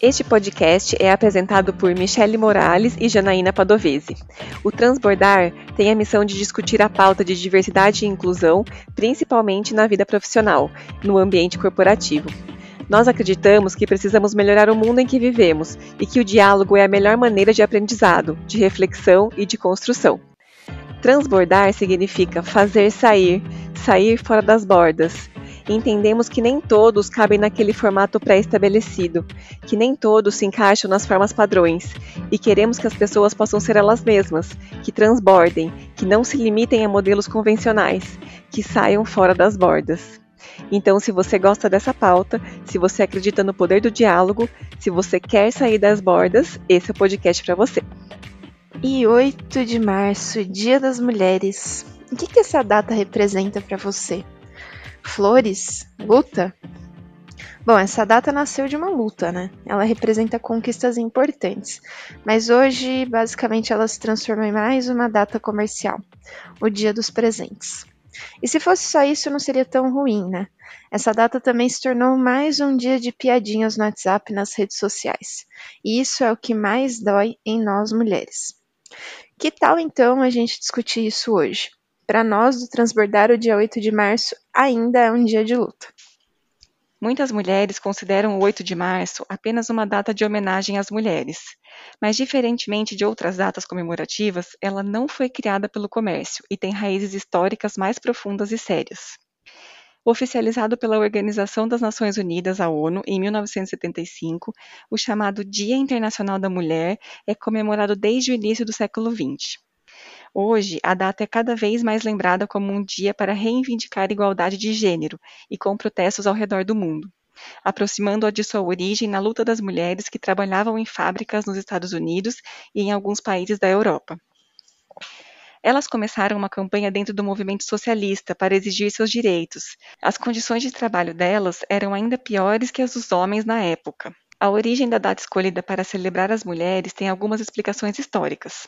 Este podcast é apresentado por Michele Morales e Janaína Padovese. O Transbordar tem a missão de discutir a pauta de diversidade e inclusão, principalmente na vida profissional, no ambiente corporativo. Nós acreditamos que precisamos melhorar o mundo em que vivemos e que o diálogo é a melhor maneira de aprendizado, de reflexão e de construção. Transbordar significa fazer sair, sair fora das bordas, entendemos que nem todos cabem naquele formato pré-estabelecido, que nem todos se encaixam nas formas padrões, e queremos que as pessoas possam ser elas mesmas, que transbordem, que não se limitem a modelos convencionais, que saiam fora das bordas. Então, se você gosta dessa pauta, se você acredita no poder do diálogo, se você quer sair das bordas, esse é o podcast para você. E 8 de março, Dia das Mulheres. O que, que essa data representa para você? Flores? Luta? Bom, essa data nasceu de uma luta, né? Ela representa conquistas importantes, mas hoje, basicamente, ela se transforma em mais uma data comercial o Dia dos Presentes. E se fosse só isso, não seria tão ruim, né? Essa data também se tornou mais um dia de piadinhas no WhatsApp e nas redes sociais. E isso é o que mais dói em nós mulheres. Que tal então a gente discutir isso hoje? Para nós do Transbordar, o dia 8 de março ainda é um dia de luta. Muitas mulheres consideram o 8 de março apenas uma data de homenagem às mulheres, mas diferentemente de outras datas comemorativas, ela não foi criada pelo comércio e tem raízes históricas mais profundas e sérias. Oficializado pela Organização das Nações Unidas, a ONU, em 1975, o chamado Dia Internacional da Mulher é comemorado desde o início do século XX. Hoje, a data é cada vez mais lembrada como um dia para reivindicar igualdade de gênero e com protestos ao redor do mundo, aproximando-a de sua origem na luta das mulheres que trabalhavam em fábricas nos Estados Unidos e em alguns países da Europa. Elas começaram uma campanha dentro do movimento socialista para exigir seus direitos. As condições de trabalho delas eram ainda piores que as dos homens na época. A origem da data escolhida para celebrar as mulheres tem algumas explicações históricas.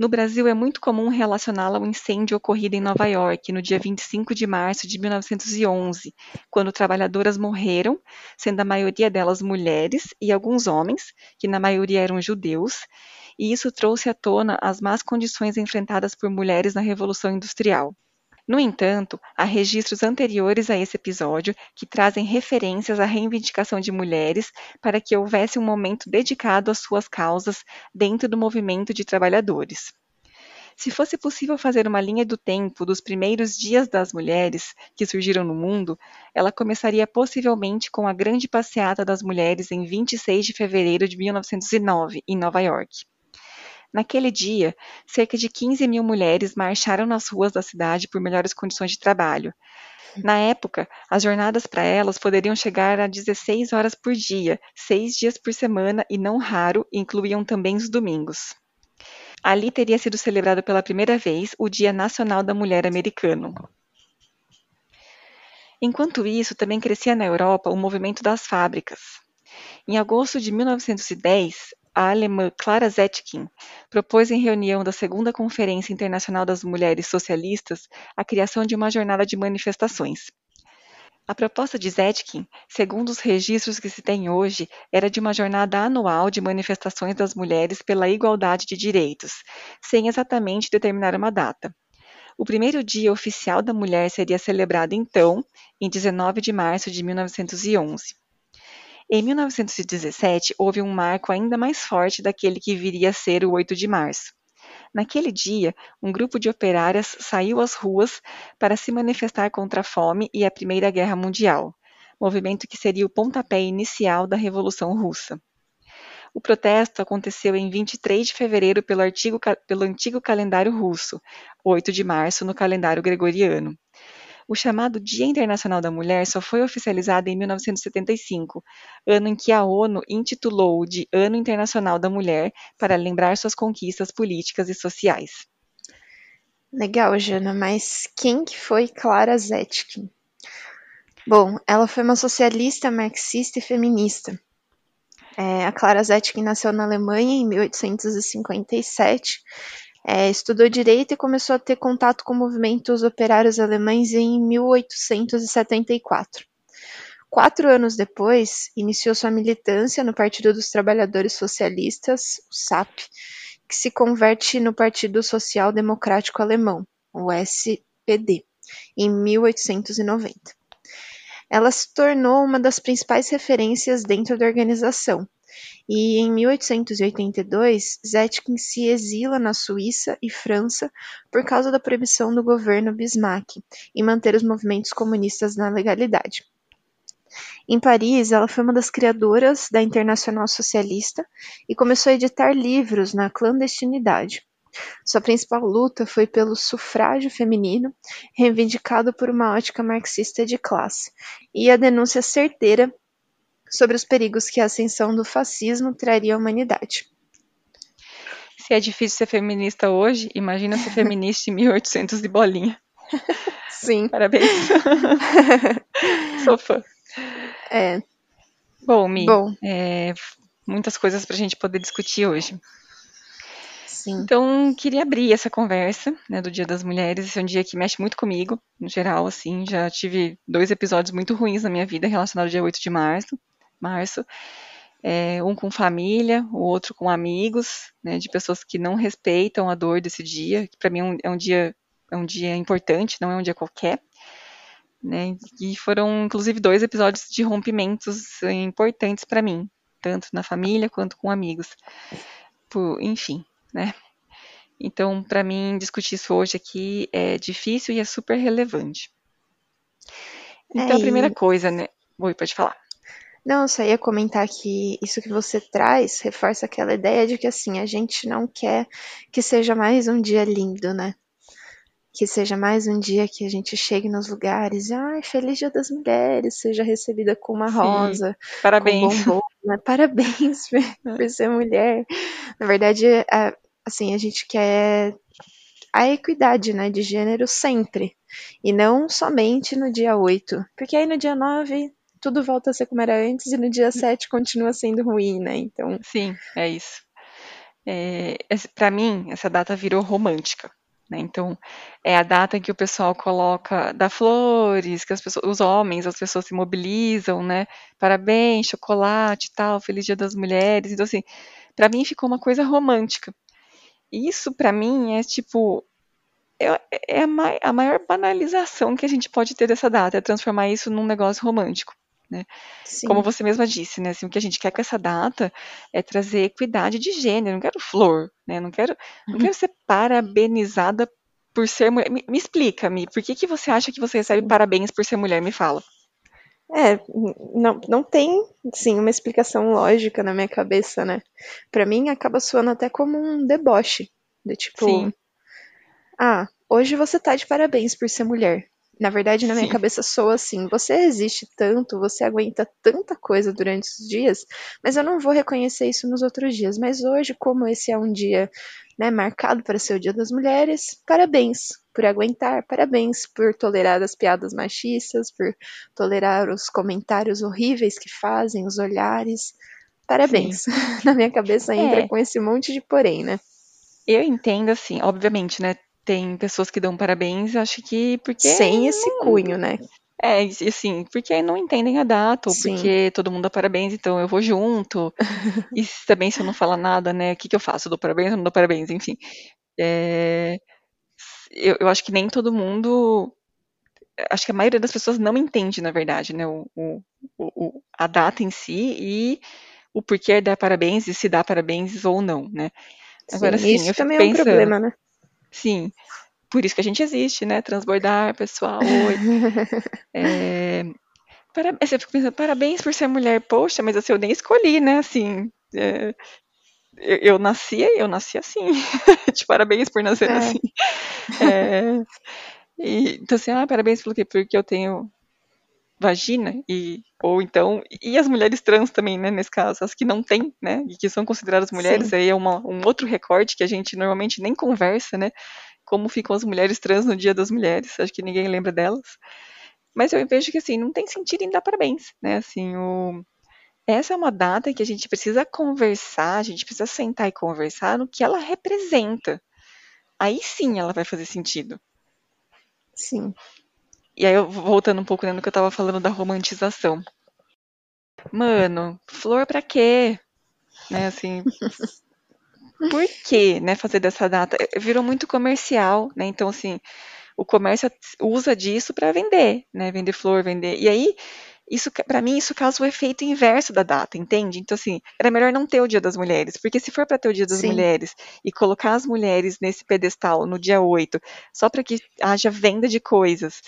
No Brasil, é muito comum relacioná-la ao incêndio ocorrido em Nova York no dia 25 de março de 1911, quando trabalhadoras morreram, sendo a maioria delas mulheres e alguns homens, que na maioria eram judeus, e isso trouxe à tona as más condições enfrentadas por mulheres na Revolução Industrial. No entanto, há registros anteriores a esse episódio que trazem referências à reivindicação de mulheres para que houvesse um momento dedicado às suas causas dentro do movimento de trabalhadores. Se fosse possível fazer uma linha do tempo dos primeiros dias das mulheres que surgiram no mundo, ela começaria possivelmente com a Grande Passeata das Mulheres em 26 de fevereiro de 1909, em Nova York. Naquele dia, cerca de 15 mil mulheres marcharam nas ruas da cidade por melhores condições de trabalho. Na época, as jornadas para elas poderiam chegar a 16 horas por dia, seis dias por semana e, não raro, incluíam também os domingos. Ali teria sido celebrado pela primeira vez o Dia Nacional da Mulher Americano. Enquanto isso, também crescia na Europa o movimento das fábricas. Em agosto de 1910, a alemã Clara Zetkin propôs em reunião da Segunda Conferência Internacional das Mulheres Socialistas a criação de uma jornada de manifestações. A proposta de Zetkin, segundo os registros que se tem hoje, era de uma jornada anual de manifestações das mulheres pela igualdade de direitos, sem exatamente determinar uma data. O primeiro dia oficial da mulher seria celebrado então, em 19 de março de 1911. Em 1917, houve um marco ainda mais forte daquele que viria a ser o 8 de março. Naquele dia, um grupo de operárias saiu às ruas para se manifestar contra a fome e a Primeira Guerra Mundial, movimento que seria o pontapé inicial da Revolução Russa. O protesto aconteceu em 23 de fevereiro pelo, artigo, pelo antigo calendário russo, 8 de março no calendário gregoriano. O chamado Dia Internacional da Mulher só foi oficializado em 1975, ano em que a ONU intitulou de Ano Internacional da Mulher para lembrar suas conquistas políticas e sociais. Legal, Jana, mas quem que foi Clara Zetkin? Bom, ela foi uma socialista, marxista e feminista. É, a Clara Zetkin nasceu na Alemanha em 1857, é, estudou direito e começou a ter contato com movimentos operários alemães em 1874. Quatro anos depois, iniciou sua militância no Partido dos Trabalhadores Socialistas, o SAP, que se converte no Partido Social Democrático Alemão, o SPD, em 1890. Ela se tornou uma das principais referências dentro da organização, e em 1882 Zetkin se exila na Suíça e França por causa da proibição do governo Bismarck em manter os movimentos comunistas na legalidade. Em Paris, ela foi uma das criadoras da Internacional Socialista e começou a editar livros na clandestinidade. Sua principal luta foi pelo sufrágio feminino, reivindicado por uma ótica marxista de classe, e a denúncia certeira sobre os perigos que a ascensão do fascismo traria à humanidade. Se é difícil ser feminista hoje, imagina ser feminista em 1800 de bolinha. Sim. Parabéns. Sou fã. É. Bom, Mi, Bom. é, muitas coisas para a gente poder discutir hoje. Sim. Então, queria abrir essa conversa né, do Dia das Mulheres. Esse é um dia que mexe muito comigo, no geral, assim. Já tive dois episódios muito ruins na minha vida relacionados ao dia 8 de março. Março. É, um com família, o outro com amigos, né, de pessoas que não respeitam a dor desse dia, que para mim é um, é um, dia é um dia importante, não é um dia qualquer. Né, e foram, inclusive, dois episódios de rompimentos importantes para mim, tanto na família quanto com amigos. Por, enfim, né? Então, para mim, discutir isso hoje aqui é difícil e é super relevante. Então, É, a primeira coisa, né? Oi, pode falar. Não, eu só ia comentar que isso que você traz reforça aquela ideia de que assim, a gente não quer que seja mais um dia lindo, né? Que seja mais um dia que a gente chegue nos lugares e, ai, feliz dia das mulheres, seja recebida com uma Sim. rosa, Parabéns. com bombom, né? Parabéns por, por ser mulher. Na verdade, a- assim, a gente quer a equidade, né, de gênero sempre. E não somente no dia 8. Porque aí no dia 9 tudo volta a ser como era antes e no dia 7 continua sendo ruim, né? Então, Sim, é isso. É, para mim, essa data virou romântica. Né? Então, é a data em que o pessoal coloca, dá flores, que as pessoas, os homens, as pessoas se mobilizam, né? Parabéns, chocolate e tal, feliz dia das mulheres. Então, assim, para mim ficou uma coisa romântica. Isso, para mim, é tipo. É, é a, a maior banalização que a gente pode ter dessa data, é transformar isso num negócio romântico. Sim. Como você mesma disse, né? Assim, o que a gente quer com essa data é trazer equidade de gênero. Não quero flor, né? Não quero, não quero ser parabenizada por ser mulher. Me, me explica, Mi, por que, que você acha que você recebe parabéns por ser mulher? Me fala. É, não, não tem, sim, uma explicação lógica na minha cabeça, né? Pra mim acaba soando até como um deboche. Do tipo, Sim. ah, hoje você tá de parabéns por ser mulher. Na verdade, na minha Sim. cabeça soa assim: você resiste tanto, você aguenta tanta coisa durante os dias, mas eu não vou reconhecer isso nos outros dias. Mas hoje, como esse é um dia né, marcado para ser o Dia das Mulheres, parabéns por aguentar, parabéns por tolerar as piadas machistas, por tolerar os comentários horríveis que fazem, os olhares. Parabéns. Na minha cabeça entra É. com esse monte de porém, né? Eu entendo, assim, obviamente, né? Tem pessoas que dão parabéns, acho que porque. Sem esse cunho, né? É, e assim, porque não entendem a data, ou Sim. porque todo mundo dá parabéns, então eu vou junto. e também se eu não falar nada, né? O que, que eu faço? Eu dou parabéns ou não dou parabéns? Enfim. É, eu, eu acho que nem todo mundo. Acho que a maioria das pessoas não entende, na verdade, né? O, o- o- a data em si e o porquê dar parabéns e se dar parabéns ou não, né? Agora, Sim, sim, isso também é um pensando. problema, né? Sim, por isso que a gente existe, né? Transbordar, pessoal. Oi. É, para, assim, eu fico pensando, parabéns por ser mulher. Poxa, mas assim, eu nem escolhi, né? Assim, é, eu, eu nasci, eu nasci assim. De parabéns por nascer É. assim. É, e, então, assim, ah, parabéns pelo quê? Porque eu tenho vagina e ou então e as mulheres trans também, né, nesse caso, as que não têm, né, e que são consideradas mulheres, Sim. aí é uma, um outro recorte que a gente normalmente nem conversa, né, como ficam as mulheres trans no Dia das Mulheres, acho que ninguém lembra delas. Mas eu vejo que assim, não tem sentido em dar parabéns, né? Assim, o essa é uma data que a gente precisa conversar, a gente precisa sentar e conversar no que ela representa. Aí sim ela vai fazer sentido. Sim. E aí, eu voltando um pouco né, no que eu tava falando da romantização. Mano, flor pra quê? Né, assim. por que, né, fazer dessa data? Virou muito comercial, né? Então, assim, o comércio usa disso para vender, né? Vender flor, vender. E aí, isso para mim isso causa o efeito inverso da data, entende? Então assim, era melhor não ter o Dia das Mulheres, porque se for para ter o Dia das Sim. Mulheres e colocar as mulheres nesse pedestal no dia 8, só para que haja venda de coisas,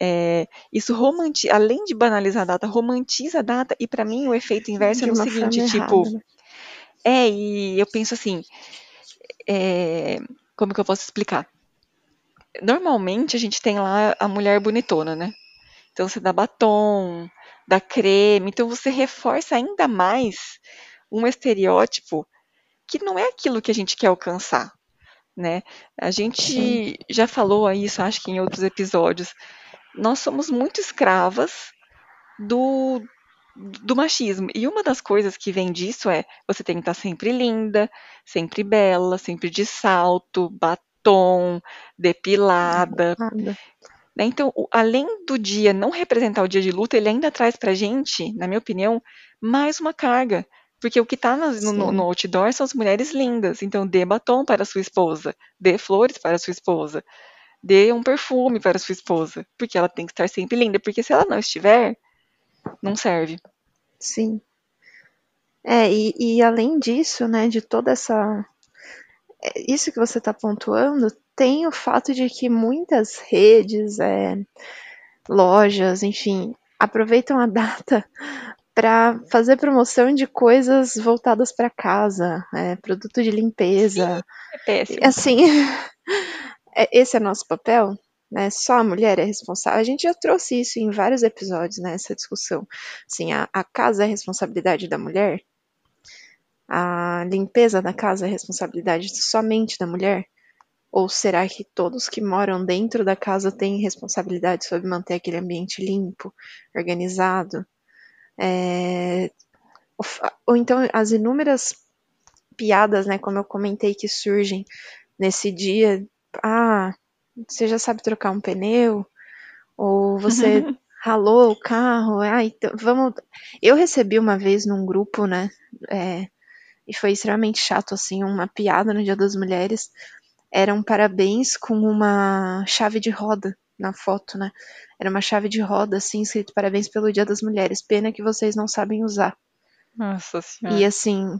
é, isso romantiza, além de banalizar a data, romantiza a data e para mim o efeito inverso de é no seguinte, tipo, errada, né? é e eu penso assim, é, como que eu posso explicar? Normalmente a gente tem lá a mulher bonitona, né? Então você dá batom, dá creme, então você reforça ainda mais um estereótipo que não é aquilo que a gente quer alcançar, né? A gente Sim. já falou isso, acho que em outros episódios. Nós somos muito escravas do do machismo. E uma das coisas que vem disso é você tem que estar sempre linda, sempre bela, sempre de salto, batom, depilada. Né? Então, além do dia não representar o dia de luta, ele ainda traz para a gente, na minha opinião, mais uma carga. Porque o que está no, no, no, outdoor são as mulheres lindas. Então, dê batom para sua esposa, dê flores para sua esposa, dê um perfume para sua esposa. Porque ela tem que estar sempre linda. Porque se ela não estiver, não serve. Sim. É, e, e além disso, né, de toda essa. É, isso que você está pontuando tem o fato de que muitas redes, é, lojas, enfim, aproveitam a data para fazer promoção de coisas voltadas para casa, é, produto de limpeza. Sim, é péssimo. Assim, esse é nosso papel, né? Só a mulher é responsável. A gente já trouxe isso em vários episódios, né? Essa discussão. Assim, a, a casa é responsabilidade da mulher. A limpeza da casa é responsabilidade somente da mulher. Ou será que todos que moram dentro da casa têm responsabilidade sobre manter aquele ambiente limpo, organizado? É... Ou então as inúmeras piadas, né, como eu comentei, que surgem nesse dia. Ah, você já sabe trocar um pneu? Ou você ralou o carro? Ah, então vamos. Eu recebi uma vez num grupo, né? É... E foi extremamente chato, assim, uma piada no Dia das Mulheres era um parabéns com uma chave de roda na foto, né? Era uma chave de roda, assim, escrito parabéns pelo Dia das Mulheres. Pena que vocês não sabem usar. Nossa senhora. E assim,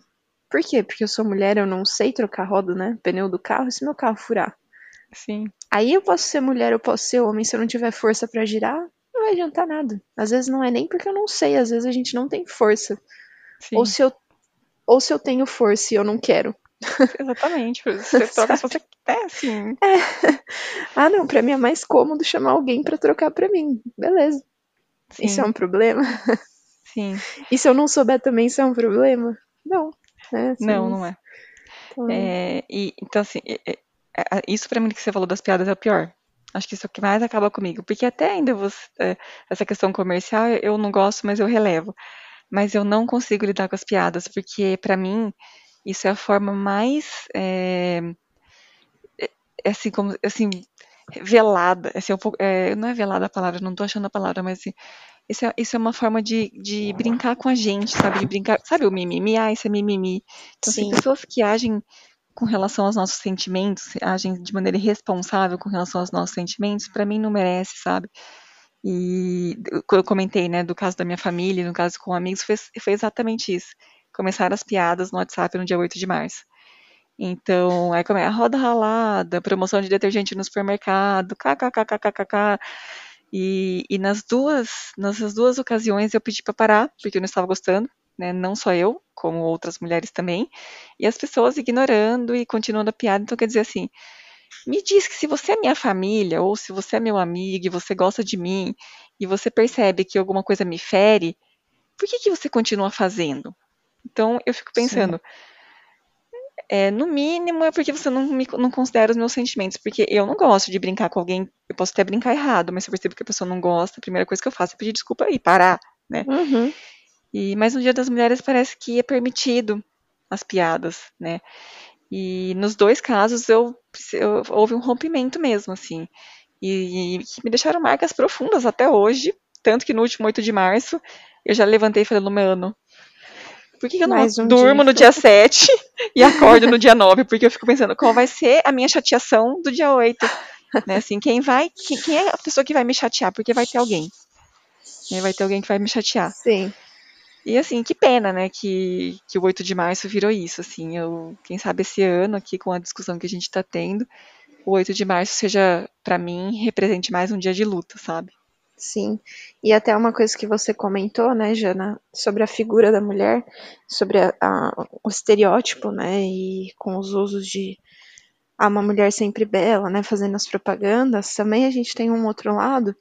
por quê? Porque eu sou mulher, eu não sei trocar roda, né? Pneu do carro, e se meu carro furar? Sim. Aí eu posso ser mulher, eu posso ser homem, se eu não tiver força para girar, não vai adiantar nada. Às vezes não é nem porque eu não sei, às vezes a gente não tem força. Sim. Ou se eu ou se eu tenho força e eu não quero. Exatamente, você troca se você quer, assim. É. Ah, não, pra mim é mais cômodo chamar alguém para trocar pra mim. Beleza. Sim. Isso é um problema? Sim. E se eu não souber também, isso é um problema? Não. Né? Assim, não, não é. Então, é e, então assim, é, é, é isso pra mim que você falou das piadas é o pior. Acho que isso é o que mais acaba comigo. Porque até ainda você, é, essa questão comercial eu não gosto, mas eu relevo. Mas eu não consigo lidar com as piadas, porque para mim isso é a forma mais é, é assim como assim velada, assim, um pouco, é, não é velada a palavra, não estou achando a palavra, mas assim, isso é, isso é uma forma de, de brincar com a gente, sabe? De brincar, sabe o mimimi? Ah, isso é mimimi. Então, assim, pessoas que agem com relação aos nossos sentimentos, agem de maneira irresponsável com relação aos nossos sentimentos, para mim não merece, sabe? E eu comentei, né, do caso da minha família, no caso com amigos, foi, foi exatamente isso começaram as piadas no WhatsApp no dia 8 de março. Então, aí como é a roda ralada, promoção de detergente no supermercado, kkkkkk. E, e nas duas, nessas duas ocasiões eu pedi para parar, porque eu não estava gostando, né? Não só eu, como outras mulheres também. E as pessoas ignorando e continuando a piada. Então, quer dizer assim, me diz que se você é minha família, ou se você é meu amigo e você gosta de mim, e você percebe que alguma coisa me fere, por que, que você continua fazendo? Então eu fico pensando, é, no mínimo é porque você não, me, não considera os meus sentimentos, porque eu não gosto de brincar com alguém, eu posso até brincar errado, mas se eu percebo que a pessoa não gosta, a primeira coisa que eu faço é pedir desculpa e parar, né? Uhum. E, mas no Dia das Mulheres parece que é permitido as piadas, né? E nos dois casos eu, eu houve um rompimento mesmo, assim. E, que me deixaram marcas profundas até hoje. Tanto que no último 8 de março eu já levantei e falei, mano, por que, que eu não um durmo dia. no dia 7 e acordo no dia 9? Porque eu fico pensando, qual vai ser a minha chateação do dia 8? Né, assim, quem vai, quem, quem, é a pessoa que vai me chatear? Porque vai ter alguém. Né, vai ter alguém que vai me chatear. Sim. E assim, que pena, né, que, que o 8 de março virou isso, assim, eu, quem sabe esse ano aqui com a discussão que a gente está tendo, o 8 de março seja, para mim, represente mais um dia de luta, sabe? Sim, e até uma coisa que você comentou, né, Jana, sobre a figura da mulher, sobre a, a, o estereótipo, né, e com os usos de ah, uma mulher sempre bela, né, fazendo as propagandas, também a gente tem um outro lado,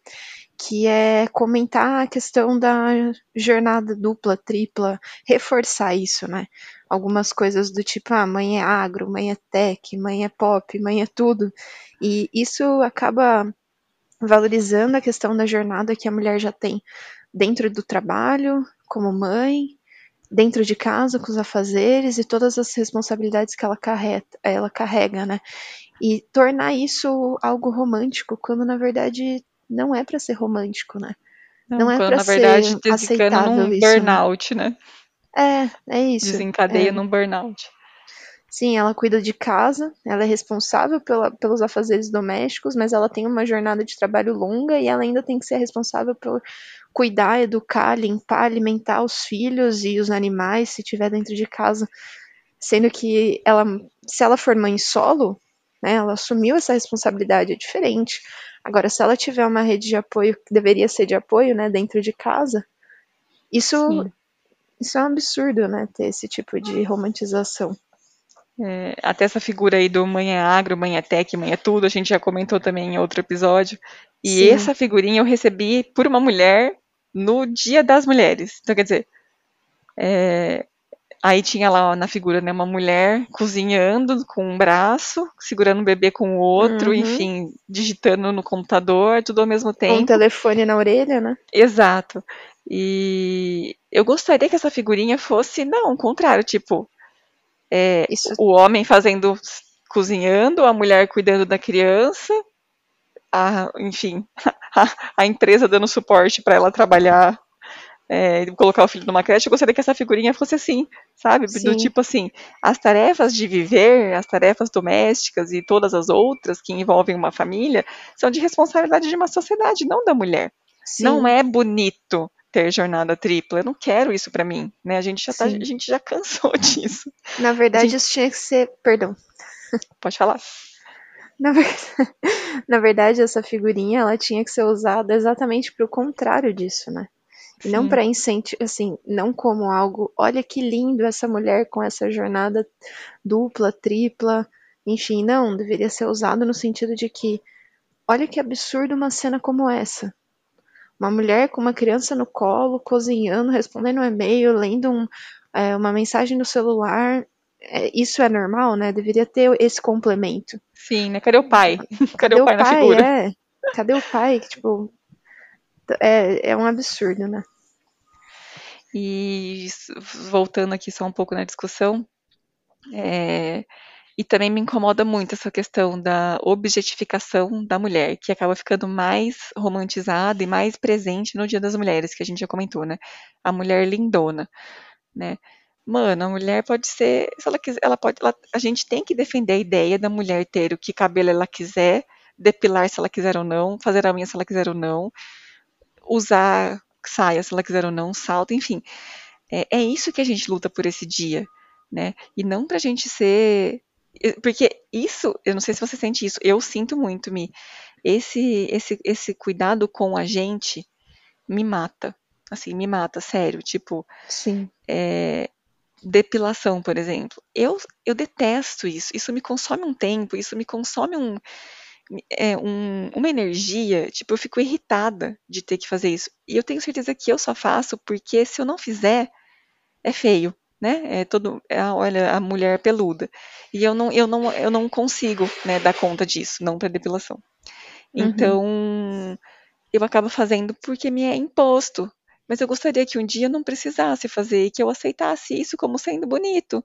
que é comentar a questão da jornada dupla, tripla, reforçar isso, né, algumas coisas do tipo, ah, mãe é agro, mãe é tech, mãe é pop, mãe é tudo, e isso acaba valorizando a questão da jornada que a mulher já tem dentro do trabalho, como mãe, dentro de casa, com os afazeres e todas as responsabilidades que ela carrega, ela carrega, né? E tornar isso algo romântico, quando na verdade não é para ser romântico, né? Não, não é para ser verdade, aceitável num isso. Né? burnout, né? né? É, é isso. Desencadeia é. num burnout. Sim, ela cuida de casa, ela é responsável pela, pelos afazeres domésticos, mas ela tem uma jornada de trabalho longa e ela ainda tem que ser responsável por cuidar, educar, limpar, alimentar os filhos e os animais se tiver dentro de casa. Sendo que ela, se ela for mãe solo, né, ela assumiu essa responsabilidade, é diferente. Agora, se ela tiver uma rede de apoio que deveria ser de apoio, né, dentro de casa, isso, isso é um absurdo, né, ter esse tipo de romantização. É, até essa figura aí do mãe é agro, mãe é tech, mãe é tudo, a gente já comentou também em outro episódio. E Sim. essa figurinha eu recebi por uma mulher no Dia das Mulheres. Então, quer dizer, é, aí tinha lá na figura né, uma mulher cozinhando com um braço, segurando um bebê com o outro, uhum. enfim, digitando no computador, tudo ao mesmo tempo. Com um telefone na orelha, né? Exato. E eu gostaria que essa figurinha fosse, não, o contrário, tipo, é, Isso... O homem fazendo, cozinhando, a mulher cuidando da criança, a, enfim, a, a empresa dando suporte para ela trabalhar, é, colocar o filho numa creche. Eu gostaria que essa figurinha fosse assim, sabe? Sim. Do tipo assim, as tarefas de viver, as tarefas domésticas e todas as outras que envolvem uma família são de responsabilidade de uma sociedade, não da mulher. Sim. Não é bonito ter jornada tripla. Eu não quero isso para mim, né? A gente já tá, a gente já cansou disso. Na verdade, gente... isso tinha que ser, perdão. Pode falar. Na verdade, na verdade, essa figurinha ela tinha que ser usada exatamente para o contrário disso, né? E não para incentivar, assim, não como algo, olha que lindo essa mulher com essa jornada dupla, tripla, enfim, não, deveria ser usado no sentido de que, olha que absurdo uma cena como essa. Uma mulher com uma criança no colo, cozinhando, respondendo um e-mail, lendo um, é, uma mensagem no celular. É, isso é normal, né? Deveria ter esse complemento. Sim, né? Cadê o pai? Cadê, Cadê o pai, pai na figura? É. Cadê o pai? Tipo, é, é um absurdo, né? E voltando aqui só um pouco na discussão, é, e também me incomoda muito essa questão da objetificação da mulher, que acaba ficando mais romantizada e mais presente no Dia das Mulheres, que a gente já comentou, né? A mulher lindona, né? Mano, a mulher pode ser, se ela quiser, ela pode, ela, a gente tem que defender a ideia da mulher ter o que cabelo ela quiser, depilar se ela quiser ou não, fazer a unha se ela quiser ou não, usar saia se ela quiser ou não, salto, enfim. É, é isso que a gente luta por esse dia, né? E não pra gente ser porque isso, eu não sei se você sente isso, eu sinto muito, Mi. Esse, esse, esse cuidado com a gente me mata. Assim, me mata, sério. Tipo, Sim. É, depilação, por exemplo. Eu, eu detesto isso. Isso me consome um tempo, isso me consome um, é, um, uma energia. Tipo, eu fico irritada de ter que fazer isso. E eu tenho certeza que eu só faço porque se eu não fizer, é feio né? É todo, é, olha, a mulher peluda. E eu não, eu não, eu não consigo, né, dar conta disso, não para depilação. Uhum. Então, eu acabo fazendo porque me é imposto. mas eu gostaria que um dia não precisasse fazer e que eu aceitasse isso como sendo bonito.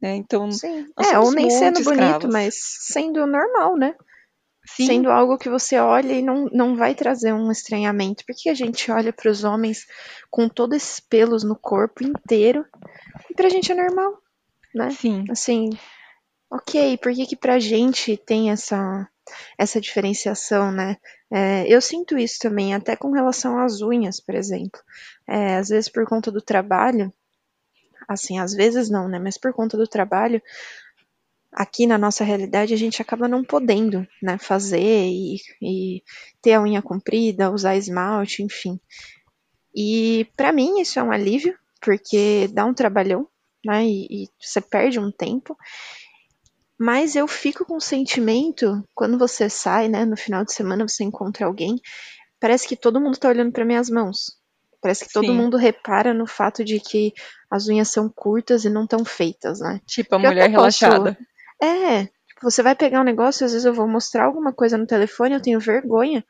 Né? Então, Sim. É, ou nem sendo escravos. bonito, mas sendo normal, né? Sim. Sendo algo que você olha e não, não vai trazer um estranhamento. Porque a gente olha para os homens com todos esses pelos no corpo inteiro e pra gente é normal, né? Sim. Assim, ok, por que que pra gente tem essa, essa diferenciação, né? É, eu sinto isso também, até com relação às unhas, por exemplo. É, às vezes por conta do trabalho, assim, às vezes não, né? Mas por conta do trabalho, aqui na nossa realidade a gente acaba não podendo, né? Fazer e, e ter a unha comprida, usar esmalte, enfim. E para mim isso é um alívio, porque dá um trabalhão, né? E, e você perde um tempo. Mas eu fico com o sentimento, quando você sai, né, no final de semana você encontra alguém, parece que todo mundo tá olhando para minhas mãos. Parece que todo Sim. mundo repara no fato de que as unhas são curtas e não tão feitas, né? Tipo a mulher relaxada. Posso... É, tipo, você vai pegar um negócio, às vezes eu vou mostrar alguma coisa no telefone, eu tenho vergonha,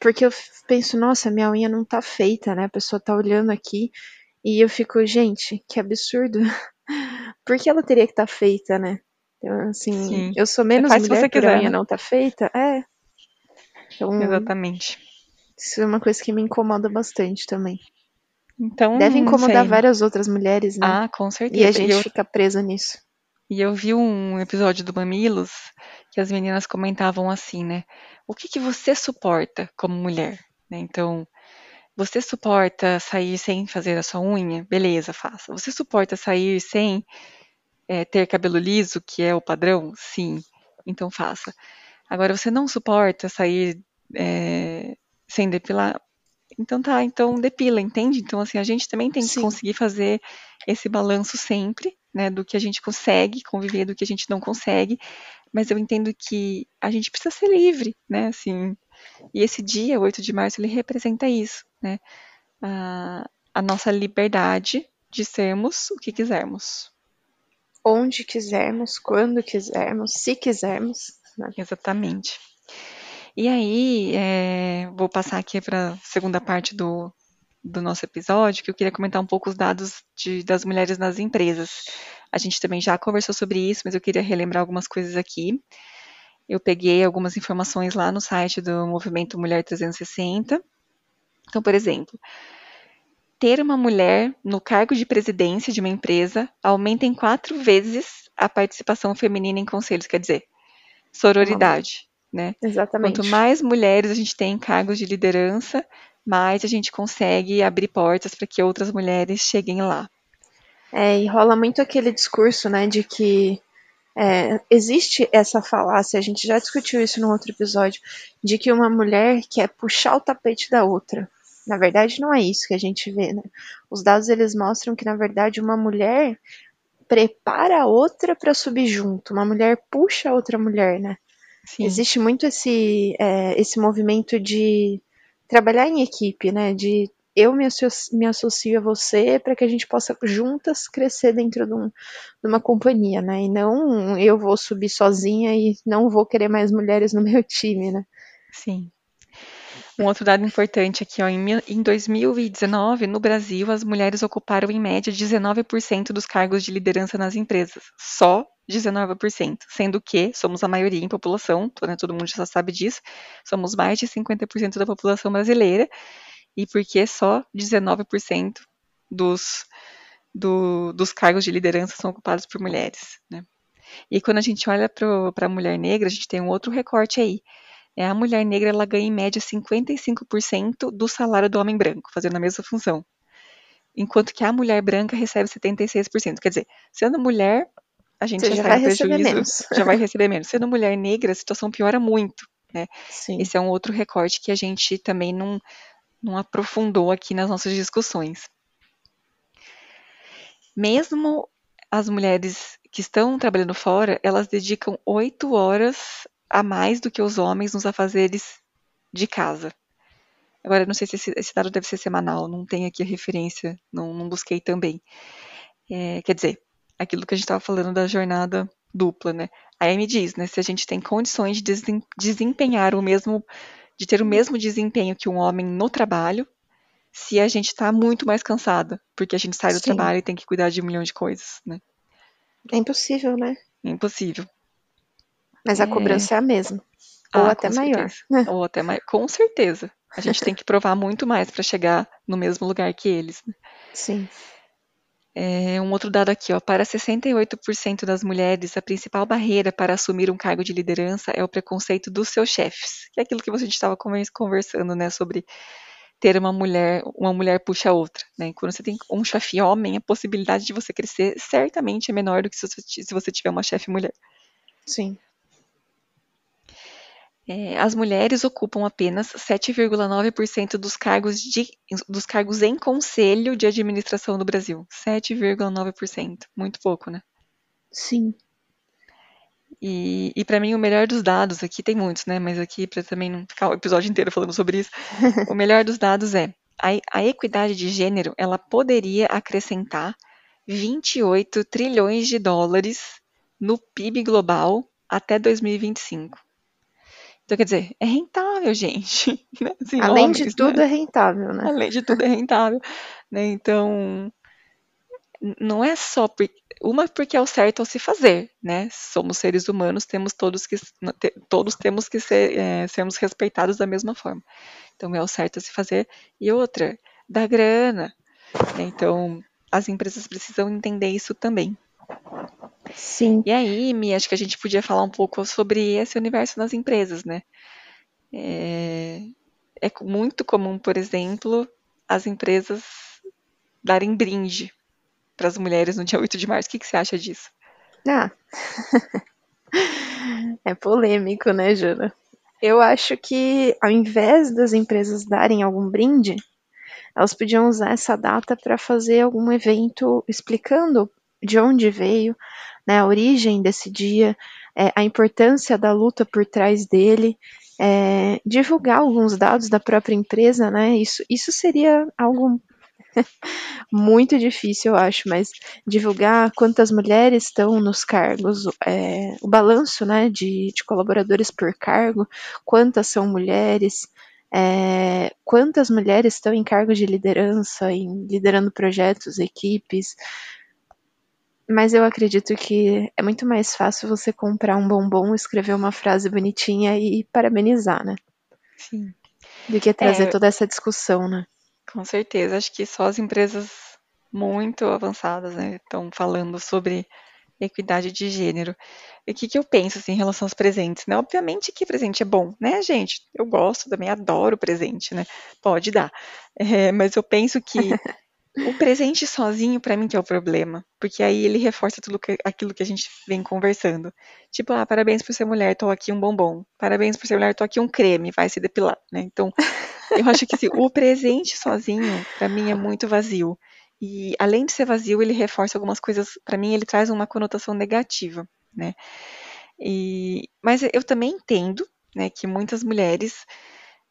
porque eu penso, nossa, minha unha não tá feita, né? A pessoa tá olhando aqui e eu fico, gente, que absurdo. Por que ela teria que estar tá feita, né? Então, assim, Sim. eu sou menos mulher se você quiser, a unha né? não tá feita. É. Então, Exatamente. Isso é uma coisa que me incomoda bastante também. Então, Deve incomodar várias outras mulheres, né? Ah, com certeza. E a gente eu... fica presa nisso. E eu vi um episódio do Mamilos que as meninas comentavam assim, né? O que, que você suporta como mulher? Né? Então, você suporta sair sem fazer a sua unha? Beleza, faça. Você suporta sair sem é, ter cabelo liso, que é o padrão? Sim, então faça. Agora, você não suporta sair é, sem depilar? Então tá, então depila, entende? Então, assim, a gente também tem que Sim. conseguir fazer esse balanço sempre, né, do que a gente consegue conviver, do que a gente não consegue, mas eu entendo que a gente precisa ser livre, né, assim, e esse dia, 8 de março, ele representa isso, né, a, a nossa liberdade de sermos o que quisermos onde quisermos, quando quisermos, se quisermos. Né? Exatamente. E aí, é, vou passar aqui para a segunda parte do, do nosso episódio, que eu queria comentar um pouco os dados de, das mulheres nas empresas. A gente também já conversou sobre isso, mas eu queria relembrar algumas coisas aqui. Eu peguei algumas informações lá no site do Movimento Mulher 360. Então, por exemplo, ter uma mulher no cargo de presidência de uma empresa aumenta em quatro vezes a participação feminina em conselhos, quer dizer, sororidade, né? Exatamente. Quanto mais mulheres a gente tem em cargos de liderança, mais a gente consegue abrir portas para que outras mulheres cheguem lá. É, e rola muito aquele discurso, né, de que é, existe essa falácia, a gente já discutiu isso num outro episódio, de que uma mulher quer puxar o tapete da outra. Na verdade, não é isso que a gente vê, né? Os dados eles mostram que, na verdade, uma mulher prepara a outra para subir junto, uma mulher puxa a outra mulher, né? Sim. Existe muito esse, é, esse movimento de trabalhar em equipe, né? De eu me, associo, me associo a você para que a gente possa juntas crescer dentro de, um, de, uma companhia, né? E não eu vou subir sozinha e não vou querer mais mulheres no meu time, né? Sim. Um outro dado importante aqui, ó, em 2019, no Brasil, as mulheres ocuparam em média 19% dos cargos de liderança nas empresas. Só 19%, sendo que somos a maioria em população, né, todo mundo já sabe disso, somos mais de 50% da população brasileira, e porque só 19% dos, do, dos cargos de liderança são ocupados por mulheres. Né? E quando a gente olha para a mulher negra, a gente tem um outro recorte aí a mulher negra ela ganha em média 55% do salário do homem branco, fazendo a mesma função. Enquanto que a mulher branca recebe 76%. Quer dizer, sendo mulher, a gente já, já vai receber menos. Já vai receber menos. Sendo mulher negra, a situação piora muito. Né? Esse é um outro recorte que a gente também não, não aprofundou aqui nas nossas discussões. Mesmo as mulheres que estão trabalhando fora, elas dedicam oito horas a mais do que os homens nos afazeres de casa. Agora, não sei se esse, esse dado deve ser semanal, não tenho aqui a referência, não, não busquei também. É, quer dizer, aquilo que a gente estava falando da jornada dupla, né? Aí me diz, né, se a gente tem condições de desempenhar o mesmo, de ter o mesmo desempenho que um homem no trabalho, se a gente está muito mais cansada, porque a gente sai do Sim. trabalho e tem que cuidar de um milhão de coisas, né? É impossível, né? É impossível. Mas a É. cobrança é a mesma. Ou Ah, até com maior. certeza. Ou até mais. Com certeza. A gente tem que provar muito mais para chegar no mesmo lugar que eles. né? Sim. É, um outro dado aqui, ó, para 68% das mulheres, a principal barreira para assumir um cargo de liderança é o preconceito dos seus chefes, que é aquilo que você estava conversando, né, sobre ter uma mulher, uma mulher puxa a outra, né? Quando você tem um chefe homem, a possibilidade de você crescer certamente é menor do que se você tiver uma chefe mulher. Sim. É, as mulheres ocupam apenas 7,9% dos cargos, de, dos cargos em conselho de administração no Brasil. 7,9%. Muito pouco, né? Sim. E, e para mim, o melhor dos dados, aqui tem muitos, né? Mas aqui, para também não ficar o episódio inteiro falando sobre isso, o melhor dos dados é a, a equidade de gênero, ela poderia acrescentar 28 trilhões de dólares no PIB global até 2025. Então, quer dizer, é rentável, gente. Né? Assim, Além homens, de tudo, né? é rentável, né? Além de tudo, é rentável. Né? Então, não é só por, uma porque é o certo ao se fazer, né? Somos seres humanos, temos todos que todos temos que ser, é, sermos respeitados da mesma forma. Então é o certo a se fazer. E outra, da grana. Né? Então as empresas precisam entender isso também. Sim. E aí, Mi, acho que a gente podia falar um pouco sobre esse universo nas empresas, né? É, é muito comum, por exemplo, as empresas darem brinde para as mulheres no dia 8 de março. O que, que você acha disso? Ah. é polêmico, né, Jana? Eu acho que ao invés das empresas darem algum brinde, elas podiam usar essa data para fazer algum evento explicando de onde veio, né, a origem desse dia, é, a importância da luta por trás dele, é, divulgar alguns dados da própria empresa, né? Isso, isso seria algo muito difícil, eu acho, mas divulgar quantas mulheres estão nos cargos, é, o balanço né, de, de, colaboradores por cargo, quantas são mulheres, é, quantas mulheres estão em cargos de liderança, em liderando projetos, equipes. Mas eu acredito que é muito mais fácil você comprar um bombom, escrever uma frase bonitinha e parabenizar, né? Sim. Do que trazer é, toda essa discussão, né? Com certeza, acho que só as empresas muito avançadas né, estão falando sobre equidade de gênero. E o que, que eu penso assim, em relação aos presentes? Né? Obviamente que presente é bom, né, gente? Eu gosto, também adoro presente, né? Pode dar. É, mas eu penso que o presente sozinho, para mim, que é o problema. Porque aí ele reforça tudo que, aquilo que a gente vem conversando. Tipo, ah, parabéns por ser mulher, tô aqui um bombom. Parabéns por ser mulher, tô aqui um creme, vai se depilar, né? Então, eu acho que assim, o presente sozinho, para mim, é muito vazio. E além de ser vazio, ele reforça algumas coisas. Para mim, ele traz uma conotação negativa, né? E, mas eu também entendo, né, que muitas mulheres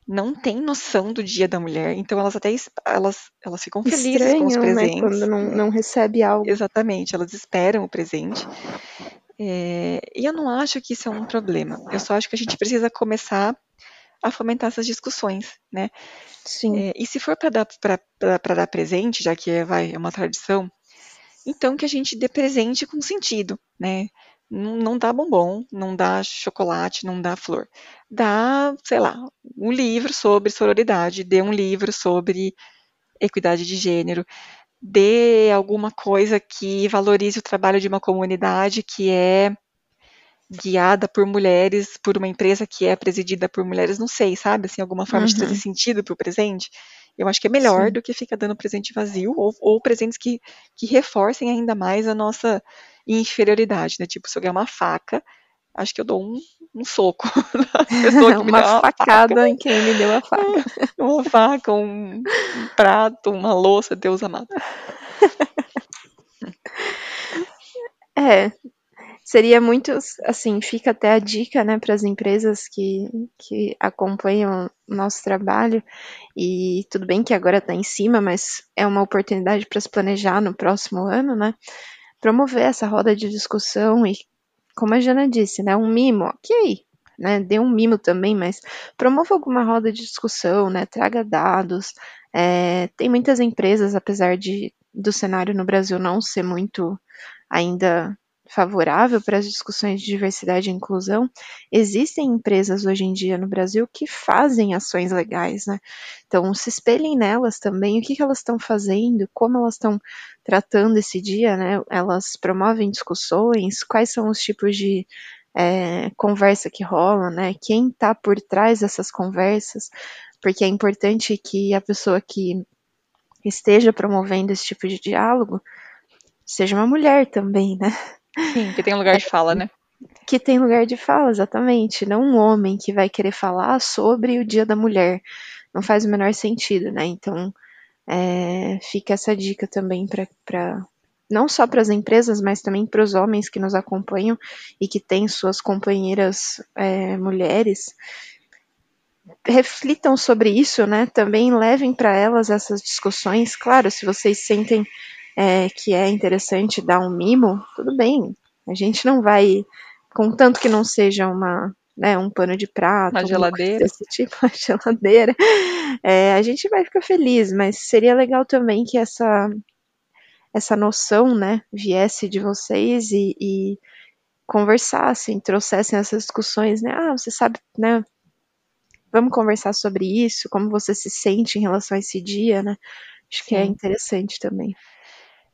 não têm noção do Dia da Mulher, então elas até elas, elas ficam felizes Estranham, com os presentes. Né, quando não, não recebe algo. Exatamente, elas esperam o presente. É, e eu não acho que isso é um problema. Eu só acho que a gente precisa começar a fomentar essas discussões, né? Sim. É, e se for para dar, dar presente, já que é, vai, é uma tradição, então que a gente dê presente com sentido, né? Não, dá bombom, não dá chocolate, não dá flor. Dá, sei lá, um livro sobre sororidade, dê um livro sobre equidade de gênero, dê alguma coisa que valorize o trabalho de uma comunidade que é guiada por mulheres, por uma empresa que é presidida por mulheres, não sei, sabe? Assim, alguma forma Uhum. de trazer sentido para o presente. Eu acho que é melhor Sim. do que ficar dando presente vazio ou, ou presentes que, que reforcem ainda mais a nossa inferioridade, né? Tipo, se eu ganhar uma faca, acho que eu dou um, um soco na pessoa que me uma deu uma facada faca. em quem me deu a faca. Uma faca, um, um prato, uma louça, Deus amado. É, seria muito, assim, fica até a dica, né, para as empresas que, que acompanham o nosso trabalho, e tudo bem que agora está em cima, mas é uma oportunidade para se planejar no próximo ano, né, promover essa roda de discussão e, como a Jana disse, né, um mimo, ok, né, dê um mimo também, mas promova alguma roda de discussão, né, traga dados, É, tem muitas empresas, apesar de do cenário no Brasil não ser muito ainda favorável para as discussões de diversidade e inclusão, existem empresas hoje em dia no Brasil que fazem ações legais, né? Então, se espelhem nelas também, o que, que elas estão fazendo, como elas estão tratando esse dia, né? Elas promovem discussões, quais são os tipos de é, conversa que rola, né? Quem está por trás dessas conversas, porque é importante que a pessoa que esteja promovendo esse tipo de diálogo seja uma mulher também, né? Sim, que tem lugar de fala, né? Que tem lugar de fala, exatamente. Não um homem que vai querer falar sobre o Dia da Mulher. Não faz o menor sentido, né? Então, é, fica essa dica também para não só para as empresas, mas também para os homens que nos acompanham e que têm suas companheiras é, mulheres. Reflitam sobre isso, né? Também levem para elas essas discussões. Claro, se vocês sentem é, que é interessante dar um mimo, tudo bem. A gente não vai, contanto que não seja uma, né, um pano de prato, uma geladeira, desse tipo, uma geladeira, é, a gente vai ficar feliz. Mas seria legal também que essa essa noção, né, viesse de vocês e, e conversassem, trouxessem essas discussões, né? Ah, você sabe, né? Vamos conversar sobre isso, como você se sente em relação a esse dia, né? Acho Sim. que é interessante também.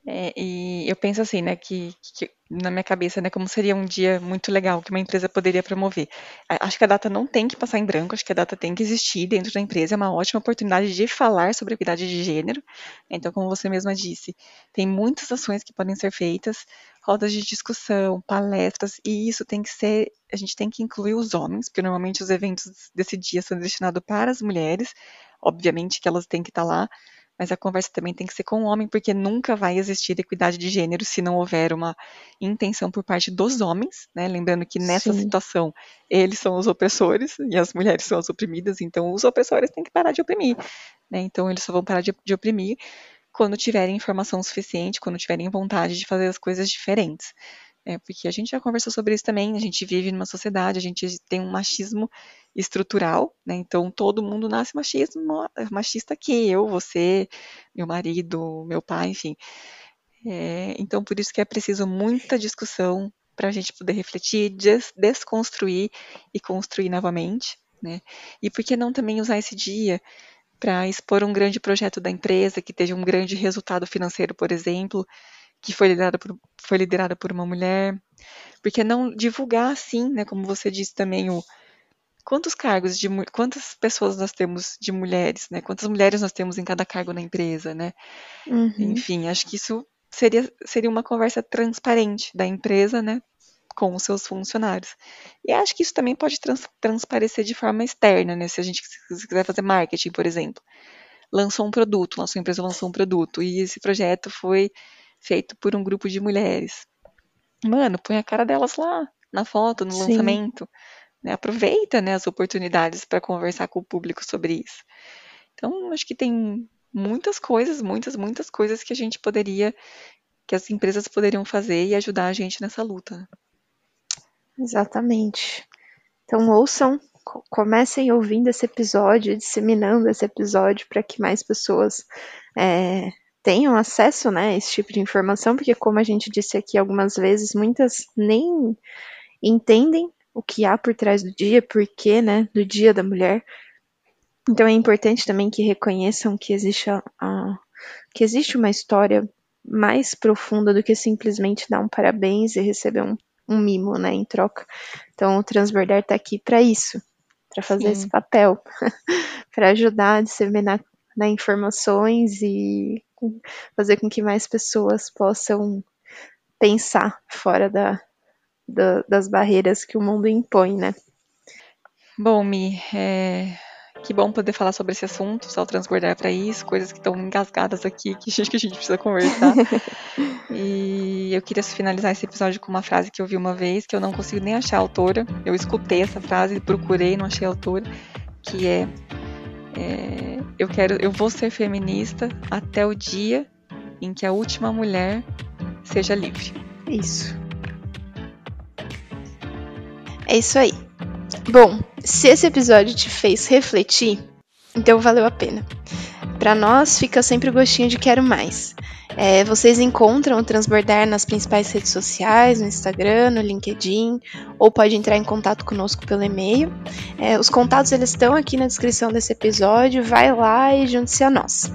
É, e eu penso assim, né, que, que, na minha cabeça, né, como seria um dia muito legal que uma empresa poderia promover. Acho que a data não tem que passar em branco, acho que a data tem que existir dentro da empresa, é uma ótima oportunidade de falar sobre equidade de gênero. Então, como você mesma disse, tem muitas ações que podem ser feitas, rodas de discussão, palestras, e isso tem que ser, a gente tem que incluir os homens, porque normalmente os eventos desse dia são destinados para as mulheres, obviamente que elas têm que estar lá, mas a conversa também tem que ser com o homem, porque nunca vai existir equidade de gênero se não houver uma intenção por parte dos homens, né? Lembrando que nessa Sim. situação eles são os opressores e as mulheres são as oprimidas, então os opressores têm que parar de oprimir, né? Então eles só vão parar de, de oprimir quando tiverem informação suficiente, quando tiverem vontade de fazer as coisas diferentes. É, porque a gente já conversou sobre isso também, a gente vive numa sociedade, a gente tem um machismo estrutural, né? Então todo mundo nasce machismo, machista aqui, eu, você, meu marido, meu pai, enfim. É, então por isso que é preciso muita discussão para a gente poder refletir, des desconstruir e construir novamente, né? E por que não também usar esse dia para expor um grande projeto da empresa que teve um grande resultado financeiro, por exemplo, que foi liderada por, foi liderada por uma mulher, não divulgar assim, né, como você disse também, o quantos cargos de quantas pessoas nós temos de mulheres, né? Quantas mulheres nós temos em cada cargo na empresa, né? Uhum. Enfim, acho que isso seria seria uma conversa transparente da empresa, né, com os seus funcionários. E acho que isso também pode trans, transparecer de forma externa, né? Se a gente se quiser fazer marketing, por exemplo, lançou um produto, nossa empresa lançou um produto e esse projeto foi feito por um grupo de mulheres. Mano, põe a cara delas lá na foto, no Sim. lançamento. Né? Aproveita né, as oportunidades para conversar com o público sobre isso. Então, acho que tem muitas coisas, muitas, muitas coisas que a gente poderia, que as empresas poderiam fazer e ajudar a gente nessa luta. Exatamente. Então, ouçam, comecem ouvindo esse episódio, disseminando esse episódio para que mais pessoas é, tenham acesso né, a esse tipo de informação, porque, como a gente disse aqui algumas vezes, muitas nem entendem o que há por trás do dia, porquê né, do Dia da Mulher. Então é importante também que reconheçam que existe, a, a, que existe uma história mais profunda do que simplesmente dar um parabéns e receber um, um mimo né, em troca. Então o Transbordar está aqui para isso, para fazer Sim. esse papel, para ajudar a disseminar né, informações e fazer com que mais pessoas possam pensar fora da, da, das barreiras que o mundo impõe, né? Bom, Mi, é, que bom poder falar sobre esse assunto, só transbordar para isso, coisas que estão engasgadas aqui, que acho que a gente precisa conversar. e eu queria finalizar esse episódio com uma frase que eu vi uma vez, que eu não consigo nem achar a autora. Eu escutei essa frase, procurei, não achei a autora, que é é, eu quero, eu vou ser feminista até o dia em que a última mulher seja livre. Isso. É isso aí. Bom, se esse episódio te fez refletir, então valeu a pena. Para nós fica sempre o gostinho de quero mais. É, vocês encontram o Transbordar nas principais redes sociais, no Instagram, no LinkedIn, ou pode entrar em contato conosco pelo e-mail. É, os contatos eles estão aqui na descrição desse episódio, vai lá e junte-se a nós.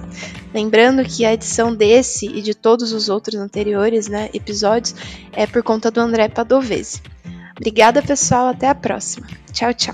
Lembrando que a edição desse e de todos os outros anteriores né, episódios é por conta do André Padovese. Obrigada, pessoal. Até a próxima. Tchau, tchau.